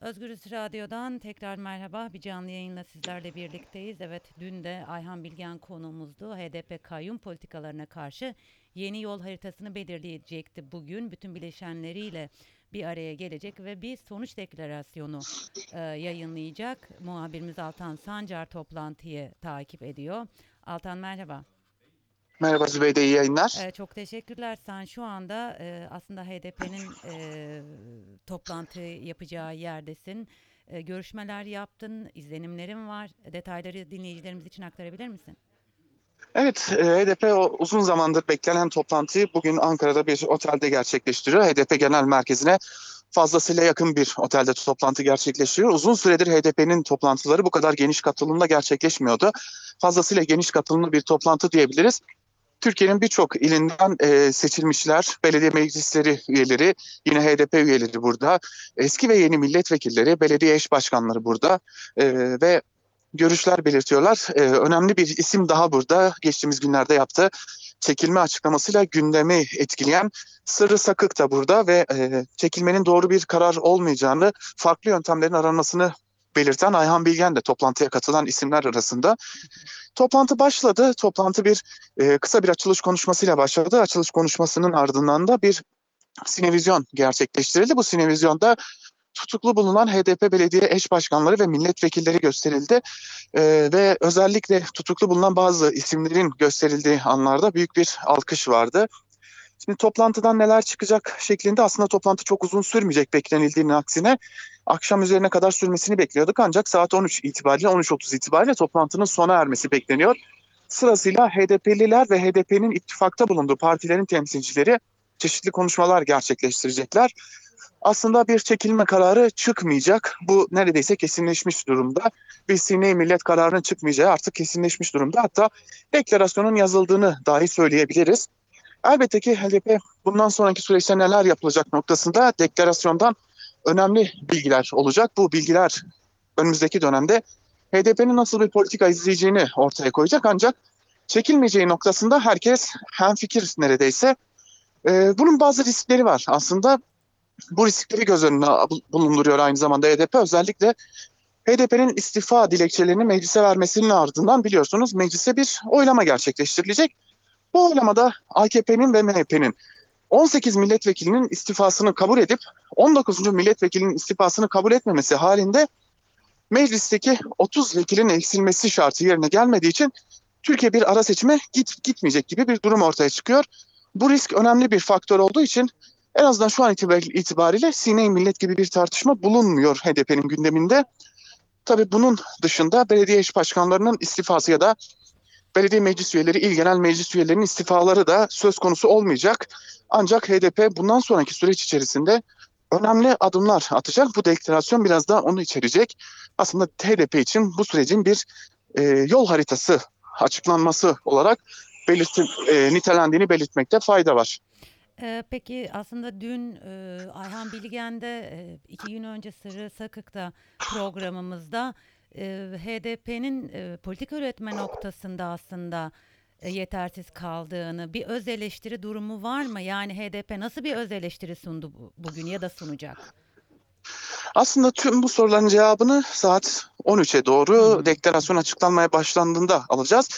Özgürüz Radyo'dan tekrar merhaba. Bir canlı yayınla sizlerle birlikteyiz. Evet dün de Ayhan Bilgen konuğumuzdu. HDP kayyum politikalarına karşı yeni yol haritasını belirleyecekti bugün. Bütün bileşenleriyle bir araya gelecek ve bir sonuç deklarasyonu e, yayınlayacak. Muhabirimiz Altan Sancar toplantıyı takip ediyor. Altan merhaba. Merhaba Zübeyde, iyi yayınlar. Ee, çok teşekkürler. Sen şu anda e, aslında HDP'nin e, toplantı yapacağı yerdesin. E, görüşmeler yaptın, izlenimlerin var. Detayları dinleyicilerimiz için aktarabilir misin? Evet, e, HDP uzun zamandır beklenen toplantıyı bugün Ankara'da bir otelde gerçekleştiriyor. HDP Genel Merkezi'ne fazlasıyla yakın bir otelde toplantı gerçekleştiriyor. Uzun süredir HDP'nin toplantıları bu kadar geniş katılımda gerçekleşmiyordu. Fazlasıyla geniş katılımlı bir toplantı diyebiliriz. Türkiye'nin birçok ilinden e, seçilmişler, belediye meclisleri üyeleri, yine HDP üyeleri burada, eski ve yeni milletvekilleri, belediye eş başkanları burada e, ve görüşler belirtiyorlar. E, önemli bir isim daha burada geçtiğimiz günlerde yaptı. Çekilme açıklamasıyla gündemi etkileyen Sırrı Sakık da burada ve e, çekilmenin doğru bir karar olmayacağını, farklı yöntemlerin aranmasını belirten Ayhan Bilgen de toplantıya katılan isimler arasında. Toplantı başladı. Toplantı bir e, kısa bir açılış konuşmasıyla başladı. Açılış konuşmasının ardından da bir sinevizyon gerçekleştirildi. Bu sinevizyonda tutuklu bulunan HDP belediye eş başkanları ve milletvekilleri gösterildi. E, ve özellikle tutuklu bulunan bazı isimlerin gösterildiği anlarda büyük bir alkış vardı. Şimdi toplantıdan neler çıkacak şeklinde aslında toplantı çok uzun sürmeyecek beklenildiğinin aksine akşam üzerine kadar sürmesini bekliyorduk ancak saat 13 itibariyle 13.30 itibariyle toplantının sona ermesi bekleniyor. Sırasıyla HDP'liler ve HDP'nin ittifakta bulunduğu partilerin temsilcileri çeşitli konuşmalar gerçekleştirecekler. Aslında bir çekilme kararı çıkmayacak. Bu neredeyse kesinleşmiş durumda. Bir sine millet kararının çıkmayacağı artık kesinleşmiş durumda. Hatta deklarasyonun yazıldığını dahi söyleyebiliriz. Elbette ki HDP bundan sonraki süreçte neler yapılacak noktasında deklarasyondan önemli bilgiler olacak. Bu bilgiler önümüzdeki dönemde HDP'nin nasıl bir politika izleyeceğini ortaya koyacak ancak çekilmeyeceği noktasında herkes hemfikir neredeyse. Ee, bunun bazı riskleri var aslında. Bu riskleri göz önüne bulunduruyor aynı zamanda HDP. Özellikle HDP'nin istifa dilekçelerini meclise vermesinin ardından biliyorsunuz meclise bir oylama gerçekleştirilecek. Bu oylamada AKP'nin ve MHP'nin 18 milletvekilinin istifasını kabul edip 19. milletvekilinin istifasını kabul etmemesi halinde meclisteki 30 vekilin eksilmesi şartı yerine gelmediği için Türkiye bir ara seçime git, gitmeyecek gibi bir durum ortaya çıkıyor. Bu risk önemli bir faktör olduğu için en azından şu an itibariyle sine millet gibi bir tartışma bulunmuyor HDP'nin gündeminde. Tabii bunun dışında belediye eş başkanlarının istifası ya da belediye meclis üyeleri, il genel meclis üyelerinin istifaları da söz konusu olmayacak. Ancak HDP bundan sonraki süreç içerisinde önemli adımlar atacak. Bu deklarasyon biraz da onu içerecek. Aslında HDP için bu sürecin bir e, yol haritası açıklanması olarak belirtim, e, nitelendiğini belirtmekte fayda var. Ee, peki aslında dün e, Ayhan Bilgen'de e, iki gün önce Sırrı Sakık'ta programımızda e, HDP'nin politika üretme noktasında aslında yetersiz kaldığını, bir öz eleştiri durumu var mı? Yani HDP nasıl bir öz eleştiri sundu bu, bugün ya da sunacak? Aslında tüm bu soruların cevabını saat 13'e doğru hmm. deklarasyon açıklanmaya başlandığında alacağız.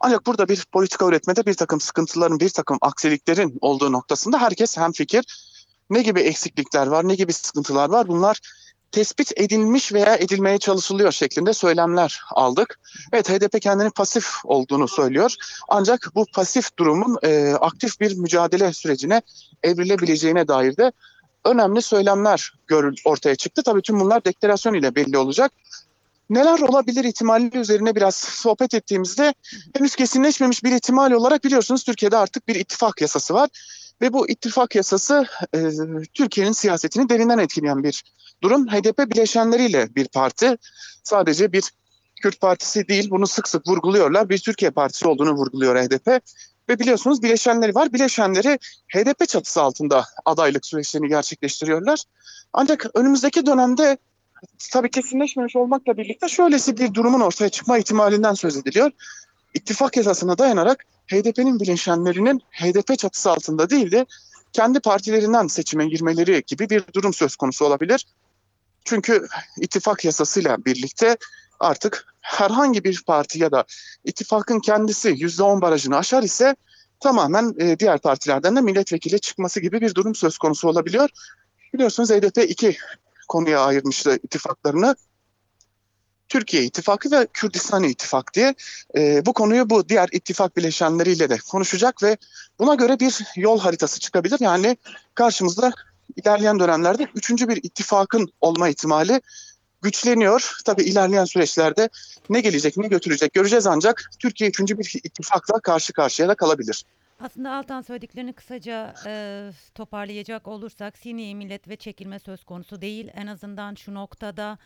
Ancak burada bir politika üretmede bir takım sıkıntıların, bir takım aksiliklerin olduğu noktasında herkes hem fikir. Ne gibi eksiklikler var, ne gibi sıkıntılar var bunlar tespit edilmiş veya edilmeye çalışılıyor şeklinde söylemler aldık. Evet HDP kendini pasif olduğunu söylüyor. Ancak bu pasif durumun e, aktif bir mücadele sürecine evrilebileceğine dair de önemli söylemler ortaya çıktı. Tabii tüm bunlar deklarasyon ile belli olacak. Neler olabilir ihtimali üzerine biraz sohbet ettiğimizde henüz kesinleşmemiş bir ihtimal olarak biliyorsunuz Türkiye'de artık bir ittifak yasası var. Ve bu ittifak yasası e, Türkiye'nin siyasetini derinden etkileyen bir durum. HDP bileşenleriyle bir parti. Sadece bir Kürt partisi değil bunu sık sık vurguluyorlar. Bir Türkiye partisi olduğunu vurguluyor HDP. Ve biliyorsunuz bileşenleri var. Bileşenleri HDP çatısı altında adaylık süreçlerini gerçekleştiriyorlar. Ancak önümüzdeki dönemde tabii kesinleşmemiş olmakla birlikte şöylesi bir durumun ortaya çıkma ihtimalinden söz ediliyor. İttifak yasasına dayanarak HDP'nin bileşenlerinin HDP çatısı altında değil de kendi partilerinden seçime girmeleri gibi bir durum söz konusu olabilir. Çünkü ittifak yasasıyla birlikte artık herhangi bir parti ya da ittifakın kendisi %10 barajını aşar ise tamamen e, diğer partilerden de milletvekili çıkması gibi bir durum söz konusu olabiliyor. Biliyorsunuz HDP iki konuya ayırmıştı ittifaklarını. Türkiye İttifakı ve Kürdistan İttifak diye e, bu konuyu bu diğer ittifak bileşenleriyle de konuşacak ve buna göre bir yol haritası çıkabilir. Yani karşımızda ilerleyen dönemlerde üçüncü bir ittifakın olma ihtimali güçleniyor. Tabii ilerleyen süreçlerde ne gelecek ne götürecek göreceğiz ancak Türkiye üçüncü bir ittifakla karşı karşıya da kalabilir. Aslında Altan söylediklerini kısaca e, toparlayacak olursak sini millet ve çekilme söz konusu değil. En azından şu noktada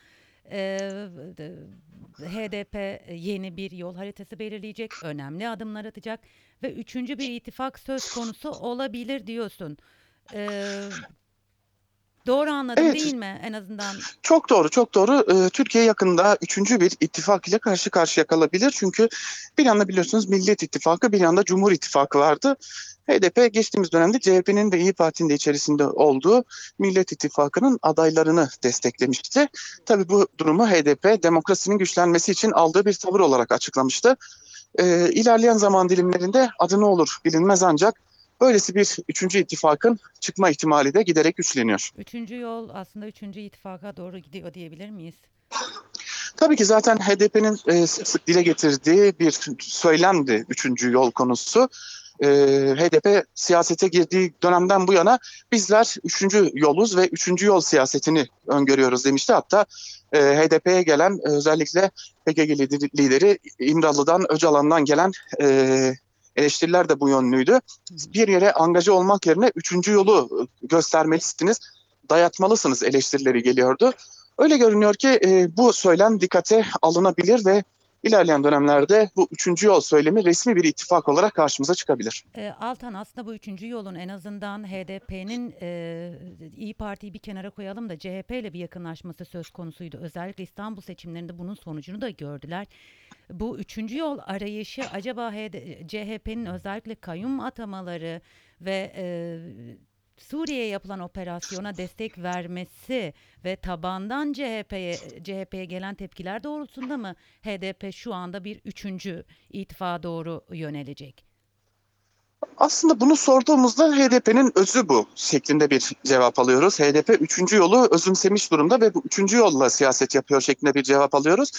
HDP yeni bir yol haritası belirleyecek, önemli adımlar atacak ve üçüncü bir ittifak söz konusu olabilir diyorsun. E, doğru anladım Evet. değil mi? En azından Çok doğru, çok doğru. Türkiye yakında üçüncü bir ittifak ile karşı karşıya kalabilir. Çünkü bir yanda biliyorsunuz Millet İttifakı, bir yanda Cumhur İttifakı vardı. HDP geçtiğimiz dönemde CHP'nin ve İyi Parti'nin de içerisinde olduğu Millet İttifakı'nın adaylarını desteklemişti. Tabii bu durumu HDP demokrasinin güçlenmesi için aldığı bir tavır olarak açıklamıştı. Ee, ilerleyen zaman dilimlerinde adı ne olur bilinmez ancak böylesi bir üçüncü ittifakın çıkma ihtimali de giderek güçleniyor. üçüncü yol aslında üçüncü ittifaka doğru gidiyor diyebilir miyiz? Tabii ki zaten HDP'nin e, sık sık dile getirdiği bir söylemdi üçüncü yol konusu. E, HDP siyasete girdiği dönemden bu yana bizler üçüncü yoluz ve üçüncü yol siyasetini öngörüyoruz demişti. Hatta e, HDP'ye gelen özellikle PKK lideri, İmralı'dan, Öcalan'dan gelen e, eleştiriler de bu yönlüydü. Bir yere angaje olmak yerine üçüncü yolu göstermelisiniz, dayatmalısınız eleştirileri geliyordu. Öyle görünüyor ki e, bu söylem dikkate alınabilir ve ilerleyen dönemlerde bu üçüncü yol söylemi resmi bir ittifak olarak karşımıza çıkabilir. E, Altan aslında bu üçüncü yolun en azından HDP'nin e, İyi Parti'yi bir kenara koyalım da CHP ile bir yakınlaşması söz konusuydu. Özellikle İstanbul seçimlerinde bunun sonucunu da gördüler. Bu üçüncü yol arayışı acaba CHP'nin özellikle kayyum atamaları ve e, Suriye'ye yapılan operasyona destek vermesi ve tabandan CHP'ye CHP'ye gelen tepkiler doğrultusunda mı HDP şu anda bir üçüncü ittifa doğru yönelecek? Aslında bunu sorduğumuzda HDP'nin özü bu şeklinde bir cevap alıyoruz. HDP üçüncü yolu özümsemiş durumda ve bu üçüncü yolla siyaset yapıyor şeklinde bir cevap alıyoruz.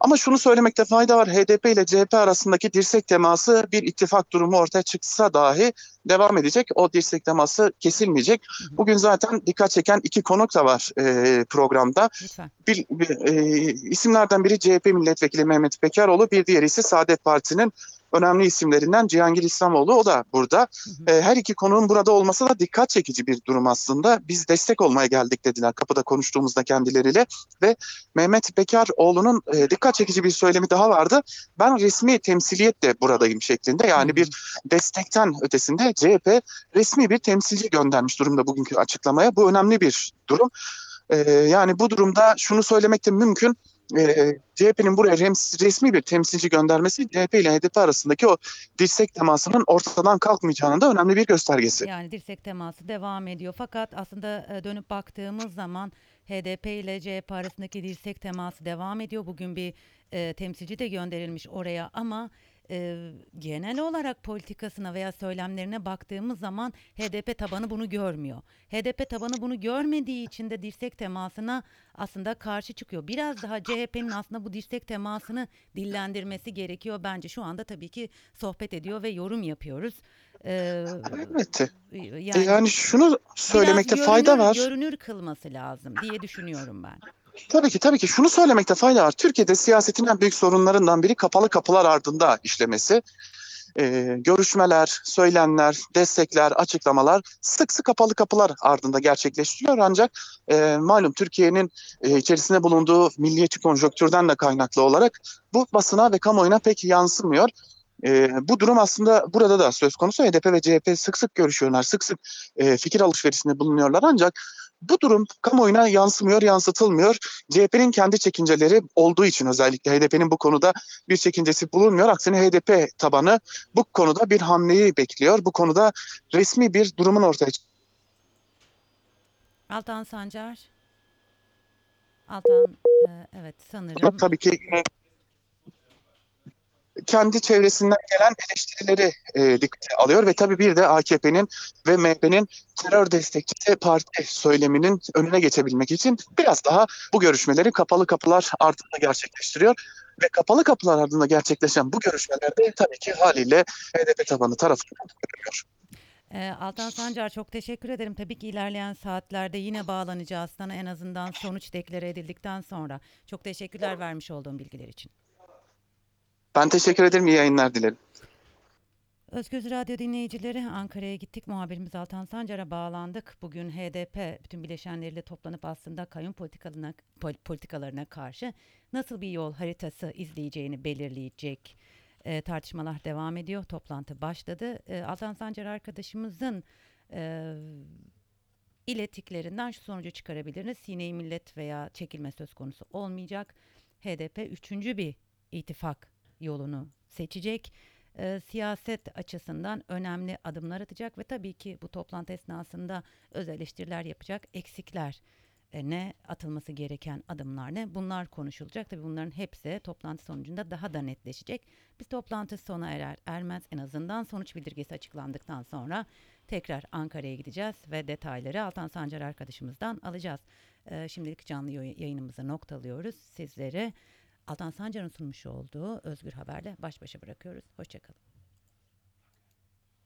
Ama şunu söylemekte fayda var. HDP ile CHP arasındaki dirsek teması bir ittifak durumu ortaya çıksa dahi devam edecek. O dirsek teması kesilmeyecek. Bugün zaten dikkat çeken iki konuk da var e, programda. Lütfen. bir, bir, e, isimlerden biri CHP milletvekili Mehmet Bekaroğlu, bir diğeri ise Saadet Partisi'nin önemli isimlerinden Cihangir İslamoğlu. O da burada. Hı hı. E, her iki konuğun burada olması da dikkat çekici bir durum aslında. Biz destek olmaya geldik dediler kapıda konuştuğumuzda kendileriyle ve Mehmet Bekaroğlu'nun e, dikkat çekici bir söylemi daha vardı. Ben resmi temsiliyetle buradayım şeklinde. Yani Hı. bir destekten ötesinde CHP resmi bir temsilci göndermiş durumda bugünkü açıklamaya. Bu önemli bir durum. Ee, yani bu durumda şunu söylemek de mümkün. Ee, CHP'nin buraya resmi bir temsilci göndermesi CHP ile HDP arasındaki o dirsek temasının ortadan kalkmayacağının da önemli bir göstergesi. Yani dirsek teması devam ediyor. Fakat aslında e, dönüp baktığımız zaman HDP ile CHP arasındaki dirsek teması devam ediyor. Bugün bir e, temsilci de gönderilmiş oraya ama e, genel olarak politikasına veya söylemlerine baktığımız zaman HDP tabanı bunu görmüyor. HDP tabanı bunu görmediği için de dirsek temasına aslında karşı çıkıyor. Biraz daha CHP'nin aslında bu dirsek temasını dillendirmesi gerekiyor. Bence şu anda tabii ki sohbet ediyor ve yorum yapıyoruz. Ee, Elbette. yani, Yani şunu söylemekte biraz fayda görünür- var. Görünür kılması lazım diye düşünüyorum ben. Tabii ki tabii ki şunu söylemekte fayda var. Türkiye'de siyasetin en büyük sorunlarından biri kapalı kapılar ardında işlemesi. Ee, görüşmeler, söylemler, destekler, açıklamalar sık sık kapalı kapılar ardında gerçekleştiriyor. Ancak e, malum Türkiye'nin e, içerisinde bulunduğu milliyetçi konjonktürden de kaynaklı olarak bu basına ve kamuoyuna pek yansımıyor. E, bu durum aslında burada da söz konusu. HDP ve CHP sık sık görüşüyorlar, sık sık e, fikir alışverişinde bulunuyorlar. Ancak bu durum kamuoyuna yansımıyor, yansıtılmıyor. CHP'nin kendi çekinceleri olduğu için özellikle HDP'nin bu konuda bir çekincesi bulunmuyor. Aksine HDP tabanı bu konuda bir hamleyi bekliyor. Bu konuda resmi bir durumun ortaya Altan Sancar. Altan e, evet sanırım Tabii ki kendi çevresinden gelen eleştirileri e, dikkate alıyor ve tabii bir de AKP'nin ve MHP'nin terör destekçisi parti söyleminin önüne geçebilmek için biraz daha bu görüşmeleri kapalı kapılar ardında gerçekleştiriyor. Ve kapalı kapılar ardında gerçekleşen bu görüşmelerde tabii ki haliyle HDP tabanı tarafından görülüyor. e, Altan Sancar çok teşekkür ederim. Tabii ki ilerleyen saatlerde yine bağlanacağız sana en azından sonuç deklare edildikten sonra. Çok teşekkürler vermiş olduğum bilgiler için. Ben teşekkür ederim. İyi yayınlar dilerim. Özgöz Radyo dinleyicileri Ankara'ya gittik. Muhabirimiz Altan Sancar'a bağlandık. Bugün HDP bütün bileşenleriyle toplanıp aslında kayyum politikalarına, pol- politikalarına karşı nasıl bir yol haritası izleyeceğini belirleyecek e, tartışmalar devam ediyor. Toplantı başladı. E, Altan Sancar arkadaşımızın e, ilettiklerinden şu sonucu çıkarabiliriz. Sine-i millet veya çekilme söz konusu olmayacak. HDP üçüncü bir ittifak yolunu seçecek. E, siyaset açısından önemli adımlar atacak ve tabii ki bu toplantı esnasında öz eleştiriler yapacak eksikler e, ne atılması gereken adımlar ne bunlar konuşulacak. Tabii bunların hepsi toplantı sonucunda daha da netleşecek. Biz toplantı sona erer ermez en azından sonuç bildirgesi açıklandıktan sonra tekrar Ankara'ya gideceğiz ve detayları Altan Sancar arkadaşımızdan alacağız. E, şimdilik canlı yayı- yayınımızı noktalıyoruz. Sizlere Altan Sancar'ın sunmuş olduğu Özgür Haber'le baş başa bırakıyoruz. Hoşçakalın.